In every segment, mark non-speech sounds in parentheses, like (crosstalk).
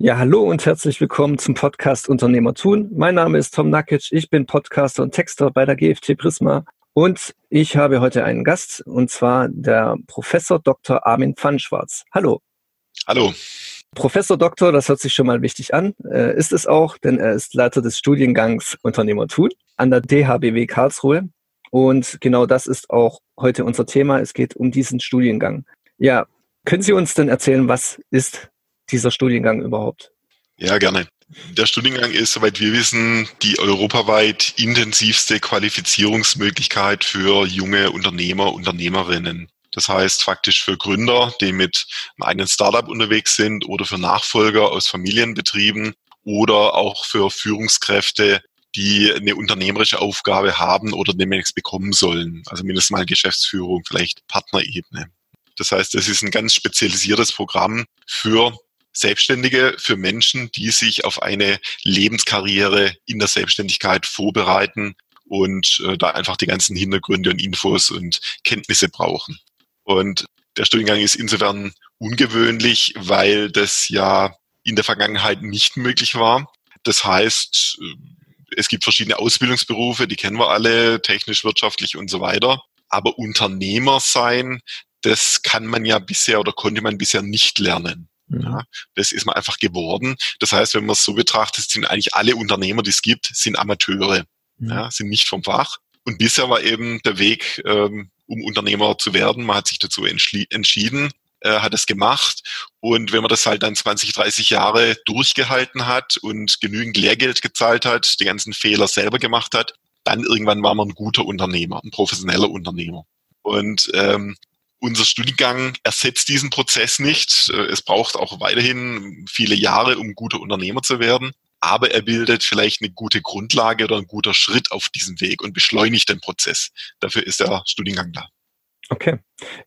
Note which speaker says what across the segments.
Speaker 1: Ja, hallo und herzlich willkommen zum Podcast Unternehmer tun. Mein Name ist Tom Nakic, ich bin Podcaster und Texter bei der GFT Prisma und ich habe heute einen Gast und zwar der Professor Dr. Armin Pfannschwarz. Hallo.
Speaker 2: Hallo.
Speaker 1: Professor Doktor, das hört sich schon mal wichtig an, äh, ist es auch, denn er ist Leiter des Studiengangs Unternehmer tun an der DHBW Karlsruhe. Und genau das ist auch heute unser Thema. Es geht um diesen Studiengang. Ja, können Sie uns denn erzählen, was ist dieser Studiengang überhaupt?
Speaker 2: Ja, gerne. Der Studiengang ist, soweit wir wissen, die europaweit intensivste Qualifizierungsmöglichkeit für junge Unternehmer, Unternehmerinnen. Das heißt faktisch für Gründer, die mit einem eigenen Startup unterwegs sind oder für Nachfolger aus Familienbetrieben oder auch für Führungskräfte, die eine unternehmerische Aufgabe haben oder demnächst bekommen sollen. Also mindestens mal Geschäftsführung, vielleicht Partnerebene. Das heißt, das ist ein ganz spezialisiertes Programm für Selbstständige, für Menschen, die sich auf eine Lebenskarriere in der Selbstständigkeit vorbereiten und äh, da einfach die ganzen Hintergründe und Infos und Kenntnisse brauchen. Und der Studiengang ist insofern ungewöhnlich, weil das ja in der Vergangenheit nicht möglich war. Das heißt, äh, es gibt verschiedene Ausbildungsberufe, die kennen wir alle, technisch, wirtschaftlich und so weiter. Aber Unternehmer sein, das kann man ja bisher oder konnte man bisher nicht lernen. Mhm. Ja, das ist man einfach geworden. Das heißt, wenn man es so betrachtet, sind eigentlich alle Unternehmer, die es gibt, sind Amateure, mhm. ja, sind nicht vom Fach. Und bisher war eben der Weg, ähm, um Unternehmer zu werden. Man hat sich dazu entschieden, äh, hat es gemacht. Und wenn man das halt dann 20, 30 Jahre durchgehalten hat und genügend Lehrgeld gezahlt hat, die ganzen Fehler selber gemacht hat, dann irgendwann war man ein guter Unternehmer, ein professioneller Unternehmer. Und ähm, unser Studiengang ersetzt diesen Prozess nicht. Äh, es braucht auch weiterhin viele Jahre, um guter Unternehmer zu werden. Aber er bildet vielleicht eine gute Grundlage oder ein guter Schritt auf diesem Weg und beschleunigt den Prozess. Dafür ist der Studiengang da.
Speaker 1: Okay.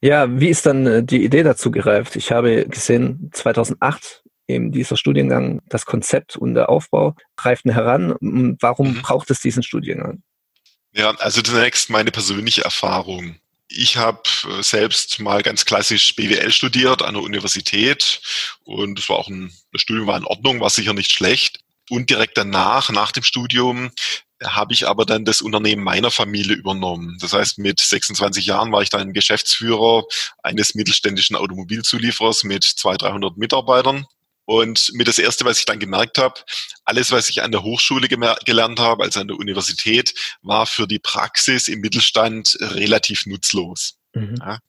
Speaker 1: Ja, wie ist dann äh, die Idee dazu gereift? Ich habe gesehen, 2008 eben dieser Studiengang, das Konzept und der Aufbau reiften heran. Warum mhm. braucht es diesen Studiengang?
Speaker 2: Ja, also zunächst meine persönliche Erfahrung. Ich habe äh, selbst mal ganz klassisch BWL studiert an der Universität und es war auch ein, das Studium war in Ordnung, war sicher nicht schlecht. Und direkt danach, nach dem Studium, habe ich aber dann das Unternehmen meiner Familie übernommen. Das heißt, mit 26 Jahren war ich dann Geschäftsführer eines mittelständischen Automobilzulieferers mit 200, 300 Mitarbeitern und mir das Erste, was ich dann gemerkt habe, alles, was ich an der Hochschule gelernt habe, also an der Universität, war für die Praxis im Mittelstand relativ nutzlos. Mhm. Ja,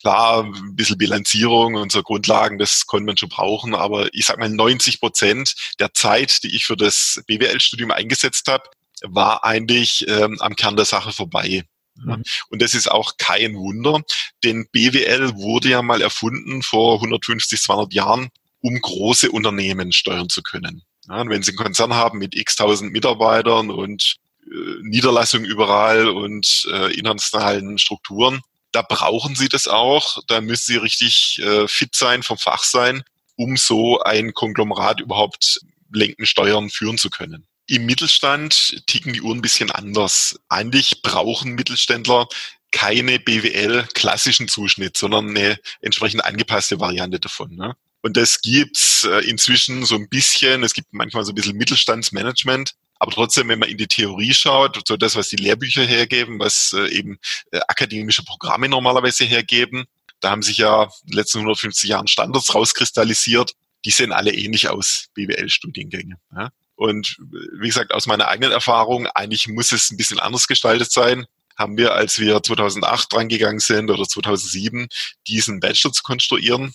Speaker 2: klar, ein bisschen Bilanzierung und so Grundlagen, das konnte man schon brauchen, aber ich sag mal, 90 Prozent der Zeit, die ich für das BWL-Studium eingesetzt habe, war eigentlich ähm, am Kern der Sache vorbei. Mhm. Und das ist auch kein Wunder, denn BWL wurde ja mal erfunden vor 150, 200 Jahren um große Unternehmen steuern zu können. Ja, und wenn Sie einen Konzern haben mit x tausend Mitarbeitern und äh, Niederlassungen überall und äh, internationalen Strukturen, da brauchen Sie das auch. Da müssen Sie richtig äh, fit sein, vom Fach sein, um so ein Konglomerat überhaupt lenken, steuern, führen zu können. Im Mittelstand ticken die Uhren ein bisschen anders. Eigentlich brauchen Mittelständler keine BWL-klassischen Zuschnitt, sondern eine entsprechend angepasste Variante davon. Ne? Und das gibt's äh, inzwischen so ein bisschen. Es gibt manchmal so ein bisschen Mittelstandsmanagement. Aber trotzdem, wenn man in die Theorie schaut, so das, was die Lehrbücher hergeben, was äh, eben äh, akademische Programme normalerweise hergeben, da haben sich ja in den letzten 150 Jahren Standards rauskristallisiert. Die sehen alle ähnlich aus, BWL-Studiengänge. Und wie gesagt, aus meiner eigenen Erfahrung, eigentlich muss es ein bisschen anders gestaltet sein haben wir, als wir 2008 drangegangen sind oder 2007, diesen Bachelor zu konstruieren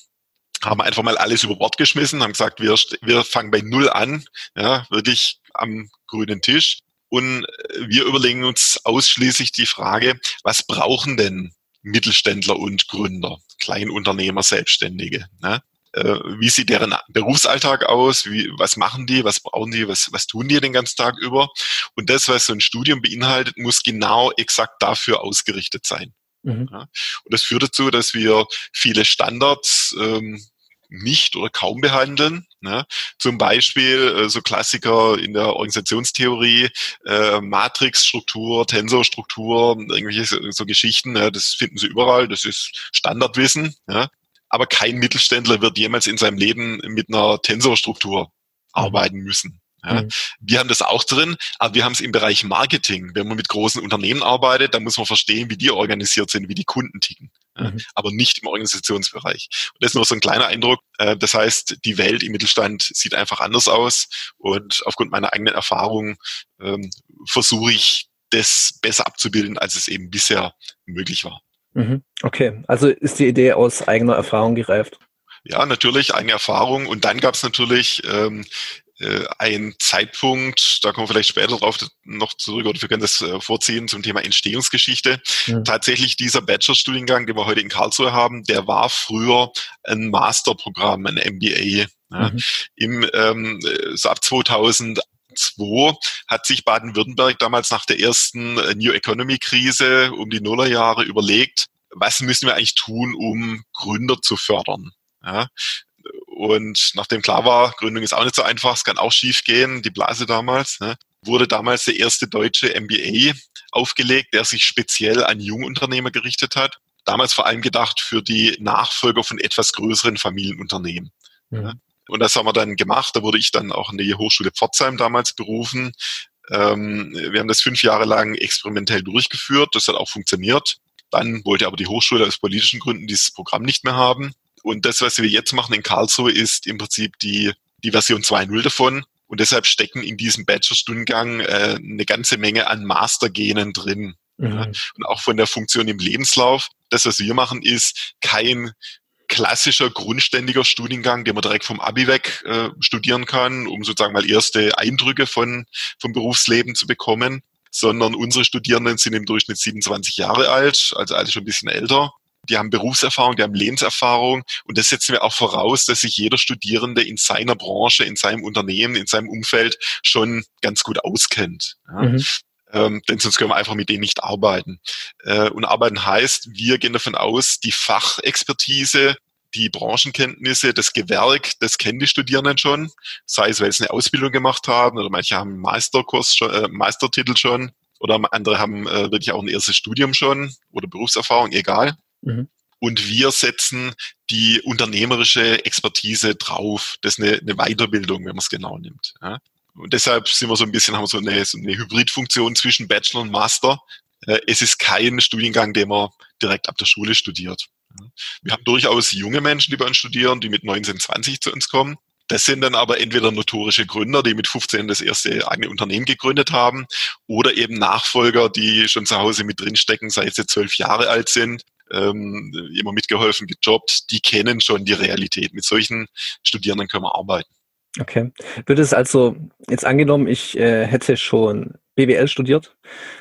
Speaker 2: haben einfach mal alles über Bord geschmissen, haben gesagt, wir, wir fangen bei Null an, ja, wirklich am grünen Tisch. Und wir überlegen uns ausschließlich die Frage, was brauchen denn Mittelständler und Gründer, Kleinunternehmer, Selbstständige? Ne? Äh, wie sieht deren Berufsalltag aus? Wie, was machen die? Was brauchen die? Was, was tun die den ganzen Tag über? Und das, was so ein Studium beinhaltet, muss genau exakt dafür ausgerichtet sein. Mhm. Ja, und das führt dazu, dass wir viele Standards ähm, nicht oder kaum behandeln. Ne? Zum Beispiel äh, so Klassiker in der Organisationstheorie, äh, Matrixstruktur, Tensorstruktur, irgendwelche so, so Geschichten, ne? das finden Sie überall, das ist Standardwissen. Ja? aber kein Mittelständler wird jemals in seinem Leben mit einer Tensorstruktur mhm. arbeiten müssen. Ja. Mhm. Wir haben das auch drin, aber wir haben es im Bereich Marketing. Wenn man mit großen Unternehmen arbeitet, dann muss man verstehen, wie die organisiert sind, wie die Kunden ticken. Mhm. Aber nicht im Organisationsbereich. Und das ist nur so ein kleiner Eindruck. Äh, das heißt, die Welt im Mittelstand sieht einfach anders aus. Und aufgrund meiner eigenen Erfahrung ähm, versuche ich, das besser abzubilden, als es eben bisher möglich war.
Speaker 1: Mhm. Okay, also ist die Idee aus eigener Erfahrung gereift?
Speaker 2: Ja, natürlich, eigene Erfahrung. Und dann gab es natürlich ähm, äh, ein Zeitpunkt, da kommen wir vielleicht später drauf noch zurück oder wir können das äh, vorziehen zum Thema Entstehungsgeschichte. Mhm. Tatsächlich dieser Bachelorstudiengang, den wir heute in Karlsruhe haben, der war früher ein Masterprogramm, ein MBA. Ja. Mhm. Im, ähm, so ab 2002 hat sich Baden-Württemberg damals nach der ersten äh, New Economy Krise um die Nullerjahre überlegt, was müssen wir eigentlich tun, um Gründer zu fördern? Ja, und nachdem klar war, Gründung ist auch nicht so einfach, es kann auch schief gehen, die Blase damals, ne, wurde damals der erste deutsche MBA aufgelegt, der sich speziell an Jungunternehmer gerichtet hat. Damals vor allem gedacht für die Nachfolger von etwas größeren Familienunternehmen. Mhm. Und das haben wir dann gemacht. Da wurde ich dann auch in die Hochschule Pforzheim damals berufen. Ähm, wir haben das fünf Jahre lang experimentell durchgeführt. Das hat auch funktioniert. Dann wollte aber die Hochschule aus politischen Gründen dieses Programm nicht mehr haben. Und das, was wir jetzt machen in Karlsruhe, ist im Prinzip die, die Version 2.0 davon. Und deshalb stecken in diesem Bachelorstudiengang äh, eine ganze Menge an Mastergenen drin. Mhm. Ja, und auch von der Funktion im Lebenslauf. Das, was wir machen, ist kein klassischer, grundständiger Studiengang, den man direkt vom Abi weg äh, studieren kann, um sozusagen mal erste Eindrücke von, vom Berufsleben zu bekommen, sondern unsere Studierenden sind im Durchschnitt 27 Jahre alt, also alle schon ein bisschen älter die haben Berufserfahrung, die haben Lebenserfahrung und das setzen wir auch voraus, dass sich jeder Studierende in seiner Branche, in seinem Unternehmen, in seinem Umfeld schon ganz gut auskennt. Ja. Mhm. Ähm, denn sonst können wir einfach mit denen nicht arbeiten. Äh, und arbeiten heißt, wir gehen davon aus, die Fachexpertise, die Branchenkenntnisse, das Gewerk, das kennen die Studierenden schon, sei es, weil sie eine Ausbildung gemacht haben oder manche haben einen Meisterkurs schon, äh, Meistertitel schon oder andere haben äh, wirklich auch ein erstes Studium schon oder Berufserfahrung, egal. Mhm. Und wir setzen die unternehmerische Expertise drauf. Das ist eine, eine Weiterbildung, wenn man es genau nimmt. Ja. Und deshalb sind wir so ein bisschen, haben wir so eine, so eine Hybridfunktion zwischen Bachelor und Master. Äh, es ist kein Studiengang, den man direkt ab der Schule studiert. Wir haben durchaus junge Menschen, die bei uns studieren, die mit 19, 20 zu uns kommen. Das sind dann aber entweder notorische Gründer, die mit 15 das erste eigene Unternehmen gegründet haben, oder eben Nachfolger, die schon zu Hause mit drinstecken, seit sie zwölf Jahre alt sind ähm, immer mitgeholfen, gejobbt, die kennen schon die Realität. Mit solchen Studierenden können wir arbeiten.
Speaker 1: Okay. Würde es also, jetzt angenommen, ich äh, hätte schon BWL studiert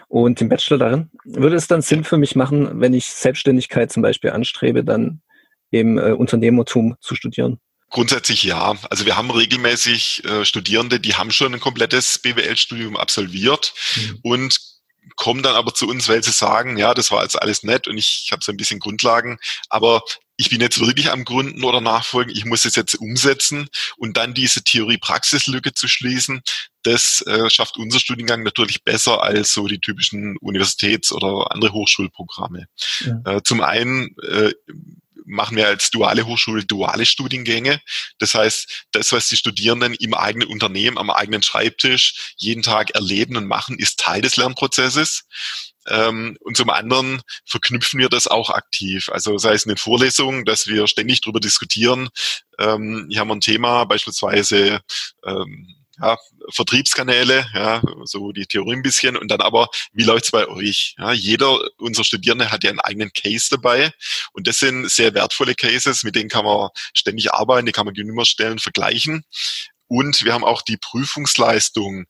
Speaker 1: und den Bachelor darin, würde es dann Sinn für mich machen, wenn ich Selbstständigkeit zum Beispiel anstrebe, dann im äh, Unternehmertum zu studieren?
Speaker 2: Grundsätzlich ja. Also wir haben regelmäßig äh, Studierende, die haben schon ein komplettes BWL-Studium absolviert mhm. und kommen dann aber zu uns, weil sie sagen, ja, das war jetzt alles nett und ich, habe so ein bisschen Grundlagen, aber ich bin jetzt wirklich am Gründen oder Nachfolgen, ich muss es jetzt umsetzen und dann diese Theorie-Praxis-Lücke zu schließen, das äh, schafft unser Studiengang natürlich besser als so die typischen Universitäts- oder andere Hochschulprogramme. Ja. Äh, zum einen äh, machen wir als duale Hochschule duale Studiengänge. Das heißt, das, was die Studierenden im eigenen Unternehmen, am eigenen Schreibtisch jeden Tag erleben und machen, ist Teil des Lernprozesses. Ähm, und zum anderen verknüpfen wir das auch aktiv. Also sei es in den Vorlesungen, dass wir ständig darüber diskutieren. Ähm, hier haben wir ein Thema, beispielsweise ähm, ja, Vertriebskanäle, ja, so die Theorie ein bisschen und dann aber, wie läuft's bei euch? Ja, jeder unserer Studierende hat ja einen eigenen Case dabei und das sind sehr wertvolle Cases, mit denen kann man ständig arbeiten, die kann man gegenüberstellen, vergleichen. Und wir haben auch die Prüfungsleistung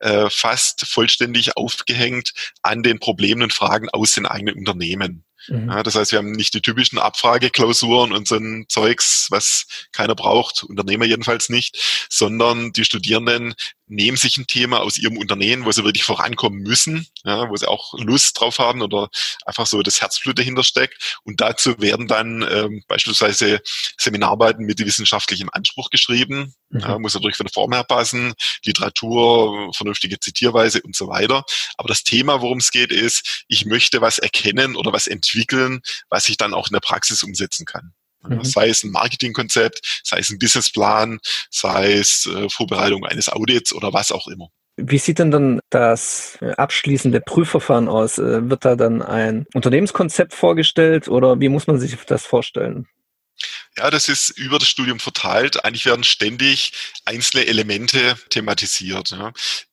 Speaker 2: äh, fast vollständig aufgehängt an den Problemen und Fragen aus den eigenen Unternehmen. Mhm. Ja, das heißt, wir haben nicht die typischen Abfrageklausuren und so ein Zeugs, was keiner braucht, Unternehmer jedenfalls nicht, sondern die Studierenden nehmen sich ein Thema aus ihrem Unternehmen, wo sie wirklich vorankommen müssen, ja, wo sie auch Lust drauf haben oder einfach so das Herzblut dahinter steckt. Und dazu werden dann ähm, beispielsweise Seminararbeiten mit wissenschaftlichem Anspruch geschrieben. Mhm. Ja, muss natürlich von der Form her passen, Literatur, vernünftige Zitierweise und so weiter. Aber das Thema, worum es geht, ist, ich möchte was erkennen oder was entwickeln, was ich dann auch in der Praxis umsetzen kann. Mhm. Sei es ein Marketingkonzept, sei es ein Businessplan, sei es äh, Vorbereitung eines Audits oder was auch immer.
Speaker 1: Wie sieht denn dann das abschließende Prüfverfahren aus? Äh, wird da dann ein Unternehmenskonzept vorgestellt oder wie muss man sich das vorstellen?
Speaker 2: Ja, das ist über das Studium verteilt. Eigentlich werden ständig einzelne Elemente thematisiert.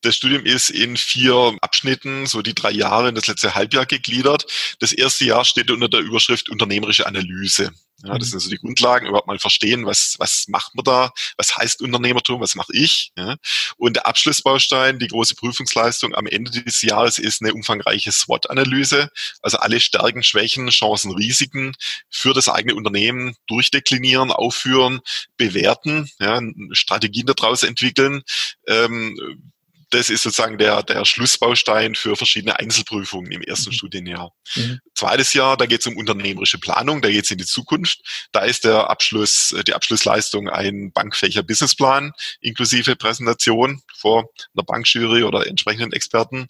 Speaker 2: Das Studium ist in vier Abschnitten, so die drei Jahre in das letzte Halbjahr gegliedert. Das erste Jahr steht unter der Überschrift unternehmerische Analyse. Ja, das mhm. sind so die Grundlagen, überhaupt mal verstehen, was, was macht man da, was heißt Unternehmertum, was mache ich. Ja. Und der Abschlussbaustein, die große Prüfungsleistung am Ende dieses Jahres ist eine umfangreiche SWOT-Analyse, also alle Stärken, Schwächen, Chancen, Risiken für das eigene Unternehmen durchdeklinieren, aufführen, bewerten, ja, Strategien daraus entwickeln. Ähm, das ist sozusagen der, der Schlussbaustein für verschiedene Einzelprüfungen im ersten mhm. Studienjahr. Mhm. Zweites Jahr, da geht es um unternehmerische Planung, da geht es in die Zukunft. Da ist der Abschluss, äh, die Abschlussleistung ein bankfähiger Businessplan inklusive Präsentation vor einer Bankjury oder entsprechenden Experten.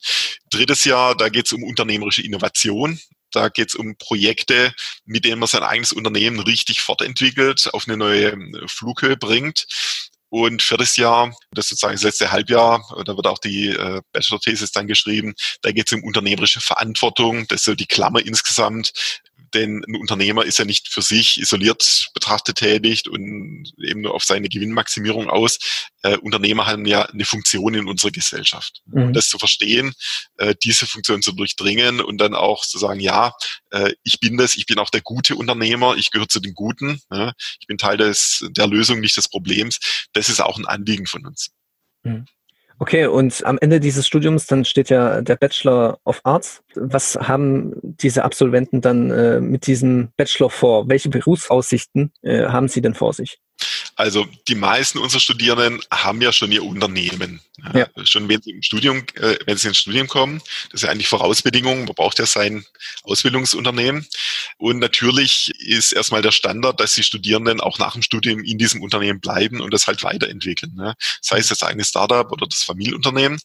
Speaker 2: Drittes Jahr, da geht es um unternehmerische Innovation. Da geht es um Projekte, mit denen man sein eigenes Unternehmen richtig fortentwickelt, auf eine neue äh, Flughöhe bringt. Und viertes Jahr, das ist sozusagen das letzte Halbjahr, da wird auch die äh, Bachelor-Thesis dann geschrieben, da geht es um unternehmerische Verantwortung, das ist so die Klammer insgesamt, denn ein Unternehmer ist ja nicht für sich isoliert betrachtet tätig und eben nur auf seine Gewinnmaximierung aus. Äh, Unternehmer haben ja eine Funktion in unserer Gesellschaft. Mhm. Das zu verstehen, äh, diese Funktion zu durchdringen und dann auch zu sagen, ja, äh, ich bin das, ich bin auch der gute Unternehmer, ich gehöre zu den Guten, ja, ich bin Teil des, der Lösung, nicht des Problems. Das ist auch ein Anliegen von uns.
Speaker 1: Mhm. Okay, und am Ende dieses Studiums, dann steht ja der Bachelor of Arts. Was haben diese Absolventen dann äh, mit diesem Bachelor vor? Welche Berufsaussichten äh, haben sie denn vor sich?
Speaker 2: Also die meisten unserer Studierenden haben ja schon ihr Unternehmen. Ja. Schon wenn sie im Studium, äh, wenn sie ins Studium kommen, das ist ja eigentlich Vorausbedingung, man braucht ja sein Ausbildungsunternehmen. Und natürlich ist erstmal der Standard, dass die Studierenden auch nach dem Studium in diesem Unternehmen bleiben und das halt weiterentwickeln. Ne? Sei es das eigene Startup oder das Familienunternehmen.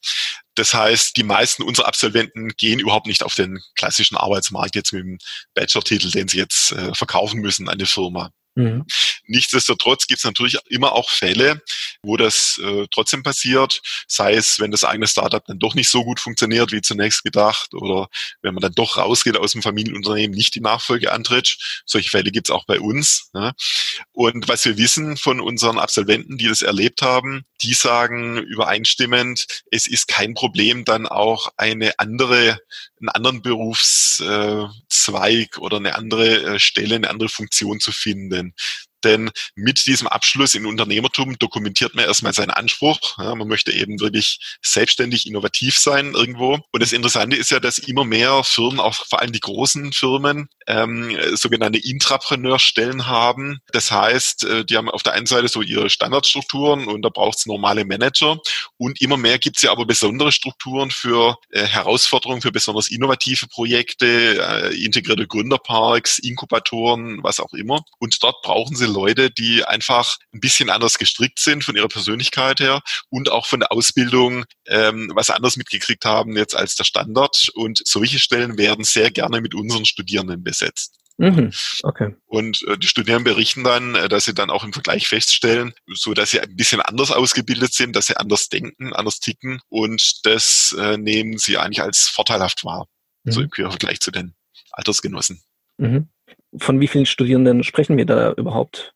Speaker 2: Das heißt, die meisten unserer Absolventen gehen überhaupt nicht auf den klassischen Arbeitsmarkt jetzt mit dem Bachelor-Titel, den sie jetzt äh, verkaufen müssen an die Firma. Mhm. Nichtsdestotrotz gibt es natürlich immer auch Fälle, wo das äh, trotzdem passiert, sei es, wenn das eigene Startup dann doch nicht so gut funktioniert wie zunächst gedacht oder wenn man dann doch rausgeht aus dem Familienunternehmen, nicht die Nachfolge antritt. Solche Fälle gibt es auch bei uns. Ne? Und was wir wissen von unseren Absolventen, die das erlebt haben, die sagen übereinstimmend, es ist kein Problem, dann auch eine andere, einen anderen Berufszweig oder eine andere äh, Stelle, eine andere Funktion zu finden. and Denn mit diesem Abschluss in Unternehmertum dokumentiert man erstmal seinen Anspruch. Ja, man möchte eben wirklich selbstständig innovativ sein irgendwo. Und das Interessante ist ja, dass immer mehr Firmen, auch vor allem die großen Firmen, ähm, sogenannte Intrapreneurstellen haben. Das heißt, äh, die haben auf der einen Seite so ihre Standardstrukturen und da braucht es normale Manager. Und immer mehr gibt es ja aber besondere Strukturen für äh, Herausforderungen, für besonders innovative Projekte, äh, integrierte Gründerparks, Inkubatoren, was auch immer. Und dort brauchen sie Leute, die einfach ein bisschen anders gestrickt sind von ihrer Persönlichkeit her und auch von der Ausbildung ähm, was anderes mitgekriegt haben jetzt als der Standard. Und solche Stellen werden sehr gerne mit unseren Studierenden besetzt. Mhm. Okay. Und äh, die Studierenden berichten dann, äh, dass sie dann auch im Vergleich feststellen, so dass sie ein bisschen anders ausgebildet sind, dass sie anders denken, anders ticken und das äh, nehmen sie eigentlich als vorteilhaft wahr, mhm. so im Vergleich zu den Altersgenossen.
Speaker 1: Mhm. Von wie vielen Studierenden sprechen wir da überhaupt?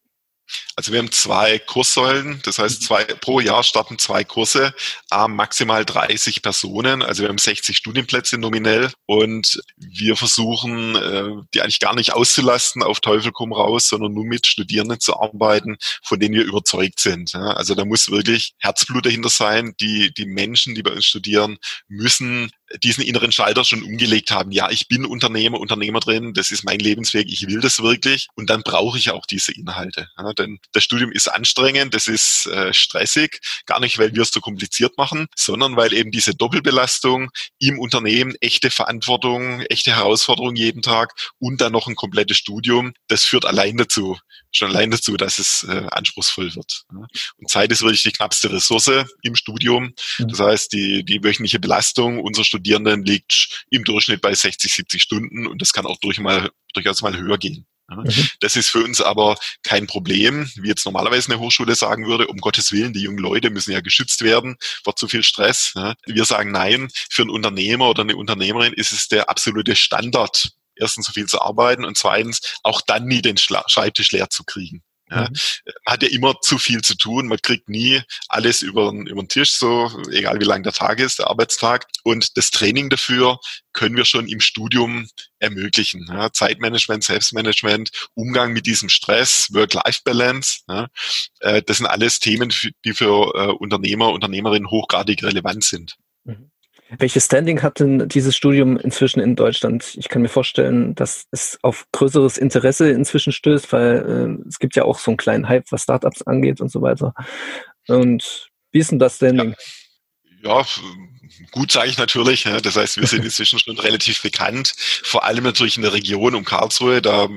Speaker 2: Also wir haben zwei Kurssäulen, das heißt zwei, pro Jahr starten zwei Kurse, äh, maximal 30 Personen, also wir haben 60 Studienplätze nominell und wir versuchen, äh, die eigentlich gar nicht auszulasten auf Teufel komm raus, sondern nur mit Studierenden zu arbeiten, von denen wir überzeugt sind. Also da muss wirklich Herzblut dahinter sein, die, die Menschen, die bei uns studieren, müssen diesen inneren Schalter schon umgelegt haben. Ja, ich bin Unternehmer, Unternehmer drin, das ist mein Lebensweg, ich will das wirklich und dann brauche ich auch diese Inhalte. Ja, denn das Studium ist anstrengend, das ist äh, stressig, gar nicht, weil wir es so kompliziert machen, sondern weil eben diese Doppelbelastung im Unternehmen, echte Verantwortung, echte Herausforderung jeden Tag und dann noch ein komplettes Studium, das führt allein dazu, schon allein dazu, dass es äh, anspruchsvoll wird. Ja. Und Zeit ist wirklich die knappste Ressource im Studium. Mhm. Das heißt, die, die wöchentliche Belastung unserer Studierenden liegt im Durchschnitt bei 60, 70 Stunden und das kann auch durch mal, durchaus mal höher gehen. Mhm. Das ist für uns aber kein Problem, wie jetzt normalerweise eine Hochschule sagen würde, um Gottes Willen, die jungen Leute müssen ja geschützt werden vor zu viel Stress. Wir sagen nein, für einen Unternehmer oder eine Unternehmerin ist es der absolute Standard, erstens so viel zu arbeiten und zweitens auch dann nie den Schreibtisch leer zu kriegen. Ja, mhm. Man hat ja immer zu viel zu tun, man kriegt nie alles über, über den Tisch, so egal wie lang der Tag ist, der Arbeitstag. Und das Training dafür können wir schon im Studium ermöglichen. Ja, Zeitmanagement, Selbstmanagement, Umgang mit diesem Stress, Work-Life-Balance. Ja, äh, das sind alles Themen, die für äh, Unternehmer, Unternehmerinnen hochgradig relevant sind.
Speaker 1: Mhm. Welches Standing hat denn dieses Studium inzwischen in Deutschland? Ich kann mir vorstellen, dass es auf größeres Interesse inzwischen stößt, weil äh, es gibt ja auch so einen kleinen Hype, was Startups angeht und so weiter. Und wie ist denn das Standing?
Speaker 2: Ja, ja gut sage ich natürlich. Das heißt, wir sind inzwischen schon relativ bekannt, vor allem natürlich in der Region um Karlsruhe. Da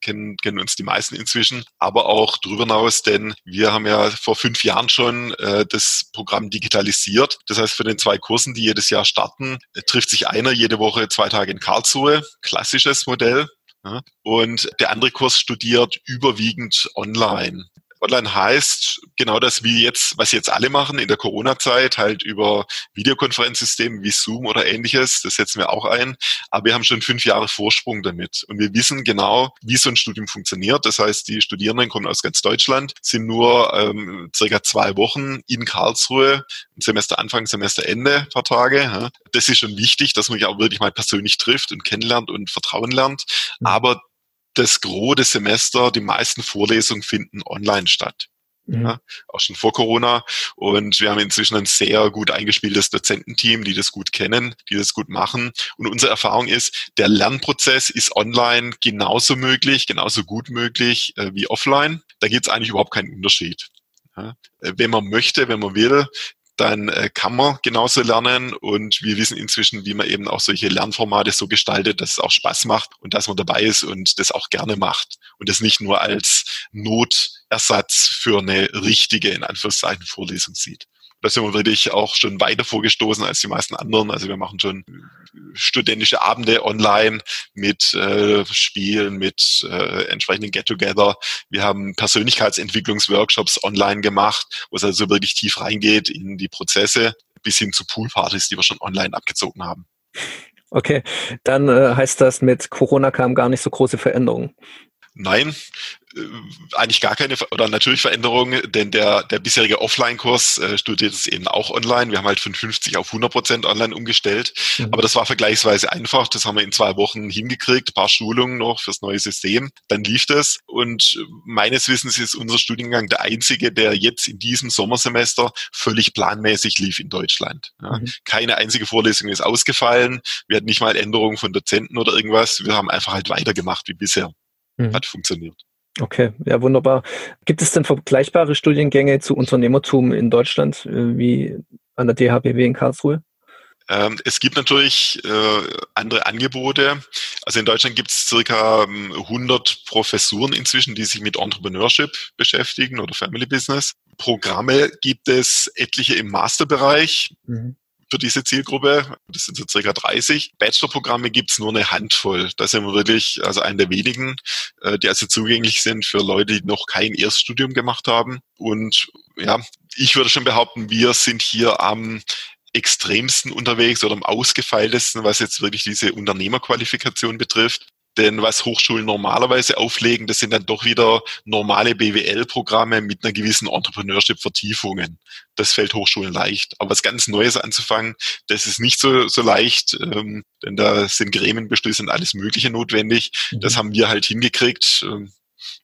Speaker 2: kennen, kennen uns die meisten inzwischen, aber auch darüber hinaus, denn wir haben ja vor fünf Jahren schon äh, das Programm digitalisiert. Das heißt, für den zwei Kursen, die jedes Jahr starten, äh, trifft sich einer jede Woche zwei Tage in Karlsruhe. Klassisches Modell. Und der andere Kurs studiert überwiegend online. Online heißt genau das, wie jetzt, was jetzt alle machen in der Corona-Zeit, halt über Videokonferenzsysteme wie Zoom oder ähnliches. Das setzen wir auch ein. Aber wir haben schon fünf Jahre Vorsprung damit. Und wir wissen genau, wie so ein Studium funktioniert. Das heißt, die Studierenden kommen aus ganz Deutschland, sind nur ähm, circa zwei Wochen in Karlsruhe, Semesteranfang, Semesterende, ein paar Tage. Das ist schon wichtig, dass man sich auch wirklich mal persönlich trifft und kennenlernt und Vertrauen lernt. Mhm. Aber das Gros des Semester, die meisten Vorlesungen finden online statt. Mhm. Ja, auch schon vor Corona. Und wir haben inzwischen ein sehr gut eingespieltes Dozententeam, die das gut kennen, die das gut machen. Und unsere Erfahrung ist, der Lernprozess ist online genauso möglich, genauso gut möglich äh, wie offline. Da gibt es eigentlich überhaupt keinen Unterschied. Ja, wenn man möchte, wenn man will, dann äh, kann man genauso lernen und wir wissen inzwischen, wie man eben auch solche Lernformate so gestaltet, dass es auch Spaß macht und dass man dabei ist und das auch gerne macht und das nicht nur als Notersatz für eine richtige, in Anführungszeichen, Vorlesung sieht. Da sind wir wirklich auch schon weiter vorgestoßen als die meisten anderen. Also wir machen schon studentische Abende online mit äh, Spielen, mit äh, entsprechenden Get-Together. Wir haben Persönlichkeitsentwicklungsworkshops online gemacht, wo es also wirklich tief reingeht in die Prozesse, bis hin zu Poolpartys, die wir schon online abgezogen haben.
Speaker 1: Okay, dann äh, heißt das, mit Corona kam gar nicht so große Veränderungen.
Speaker 2: Nein, äh, eigentlich gar keine oder natürlich Veränderung, denn der, der bisherige Offline-Kurs äh, studiert es eben auch online. Wir haben halt von 50 auf 100 Prozent online umgestellt. Mhm. Aber das war vergleichsweise einfach. Das haben wir in zwei Wochen hingekriegt. Ein paar Schulungen noch fürs neue System. Dann lief das. Und meines Wissens ist unser Studiengang der einzige, der jetzt in diesem Sommersemester völlig planmäßig lief in Deutschland. Ja. Mhm. Keine einzige Vorlesung ist ausgefallen. Wir hatten nicht mal Änderungen von Dozenten oder irgendwas. Wir haben einfach halt weitergemacht wie bisher mhm. hat funktioniert.
Speaker 1: Okay, ja, wunderbar. Gibt es denn vergleichbare Studiengänge zu Unternehmertum in Deutschland äh, wie an der DHBW in Karlsruhe?
Speaker 2: Ähm, es gibt natürlich äh, andere Angebote. Also in Deutschland gibt es circa 100 ähm, Professuren inzwischen, die sich mit Entrepreneurship beschäftigen oder Family Business. Programme gibt es etliche im Masterbereich. Mhm für diese Zielgruppe. Das sind so circa 30. Bachelorprogramme gibt's nur eine Handvoll. Da sind wir wirklich also einer der wenigen, äh, die also zugänglich sind für Leute, die noch kein Erststudium gemacht haben. Und ja, ich würde schon behaupten, wir sind hier am extremsten unterwegs oder am ausgefeiltesten, was jetzt wirklich diese Unternehmerqualifikation betrifft. Denn was Hochschulen normalerweise auflegen, das sind dann doch wieder normale BWL-Programme mit einer gewissen Entrepreneurship-Vertiefungen. Das fällt Hochschulen leicht. Aber was ganz Neues anzufangen, das ist nicht so, so leicht, ähm, denn da sind Gremienbeschlüsse und alles Mögliche notwendig. Mhm. Das haben wir halt hingekriegt. Ähm,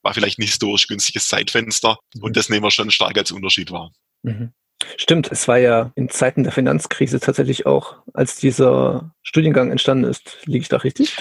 Speaker 2: war vielleicht ein historisch günstiges Zeitfenster mhm. und das nehmen wir schon stark als Unterschied wahr.
Speaker 1: Mhm. Stimmt, es war ja in Zeiten der Finanzkrise tatsächlich auch, als dieser Studiengang entstanden ist. Liege ich da richtig?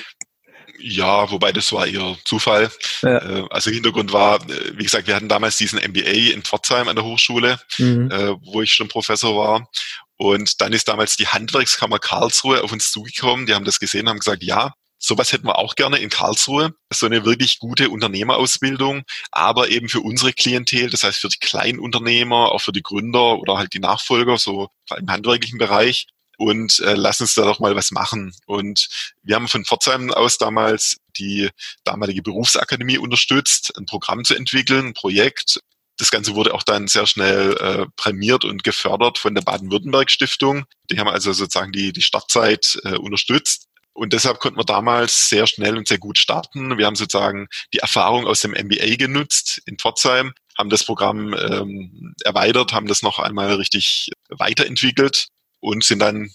Speaker 2: Ja, wobei das war eher Zufall. Ja. Äh, also Hintergrund war, äh, wie gesagt, wir hatten damals diesen MBA in Pforzheim an der Hochschule, mhm. Äh, wo ich schon Professor war. Und dann ist damals die Handwerkskammer Karlsruhe auf uns zugekommen. Die haben das gesehen, haben gesagt, ja, sowas hätten wir auch gerne in Karlsruhe. So eine wirklich gute Unternehmerausbildung, aber eben für unsere Klientel, das heißt für die Kleinunternehmer, auch für die Gründer oder halt die Nachfolger, so im handwerklichen Bereich und äh, lass uns da doch mal was machen. Und wir haben von Pforzheim aus damals die damalige Berufsakademie unterstützt, ein Programm zu entwickeln, ein Projekt. Das Ganze wurde auch dann sehr schnell äh, prämiert und gefördert von der Baden-Württemberg-Stiftung. Die haben also sozusagen die, die Startzeit äh, unterstützt. Und deshalb konnten wir damals sehr schnell und sehr gut starten. Wir haben sozusagen die Erfahrung aus dem MBA genutzt in Pforzheim, haben das Programm ähm, erweitert, haben das noch einmal richtig weiterentwickelt und sind dann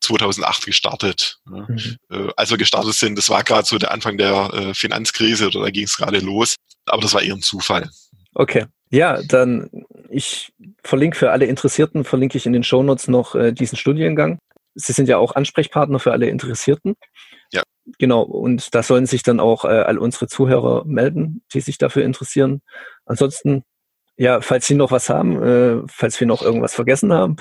Speaker 2: 2008 gestartet. Mhm. Äh, als wir gestartet sind, das war gerade so der Anfang der äh, Finanzkrise oder da ging es gerade los, aber das war eher ein Zufall.
Speaker 1: Okay. Ja, dann ich verlinke für alle Interessierten, verlinke ich in den Shownotes noch äh, diesen Studiengang. Sie sind ja auch Ansprechpartner für alle Interessierten.
Speaker 2: Ja.
Speaker 1: Genau, und da sollen sich dann auch äh, all unsere Zuhörer melden, die sich dafür interessieren. Ansonsten, ja, falls Sie noch was haben, äh, falls wir noch irgendwas vergessen haben.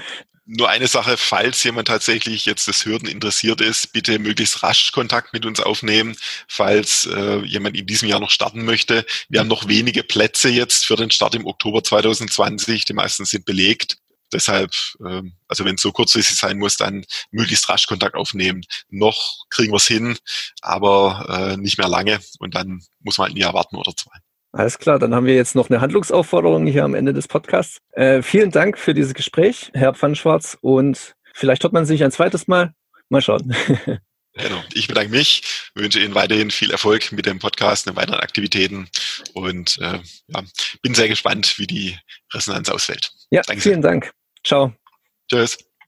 Speaker 2: Nur eine Sache, falls jemand tatsächlich jetzt das Hürden interessiert ist, bitte möglichst rasch Kontakt mit uns aufnehmen, falls äh, jemand in diesem Jahr noch starten möchte. Wir haben noch wenige Plätze jetzt für den Start im Oktober 2020. Die meisten sind belegt. Deshalb, ähm, also wenn es so kurzfristig sein muss, dann möglichst rasch Kontakt aufnehmen. Noch kriegen wir es hin, aber äh, nicht mehr lange und dann muss man halt ein Jahr warten oder zwei.
Speaker 1: Alles klar, dann haben wir jetzt noch eine Handlungsaufforderung hier am Ende des Podcasts. Äh, vielen Dank für dieses Gespräch, Herr Pfannschwarz, und vielleicht hört man sich ein zweites Mal. Mal schauen. (laughs)
Speaker 2: Genau. Ich bedanke mich, wünsche Ihnen weiterhin viel Erfolg mit dem Podcast und weiteren Aktivitäten und äh, ja, bin sehr gespannt, wie die Resonanz ausfällt.
Speaker 1: Ja, Danke vielen sehr. Dank. Ciao.
Speaker 2: Tschüss.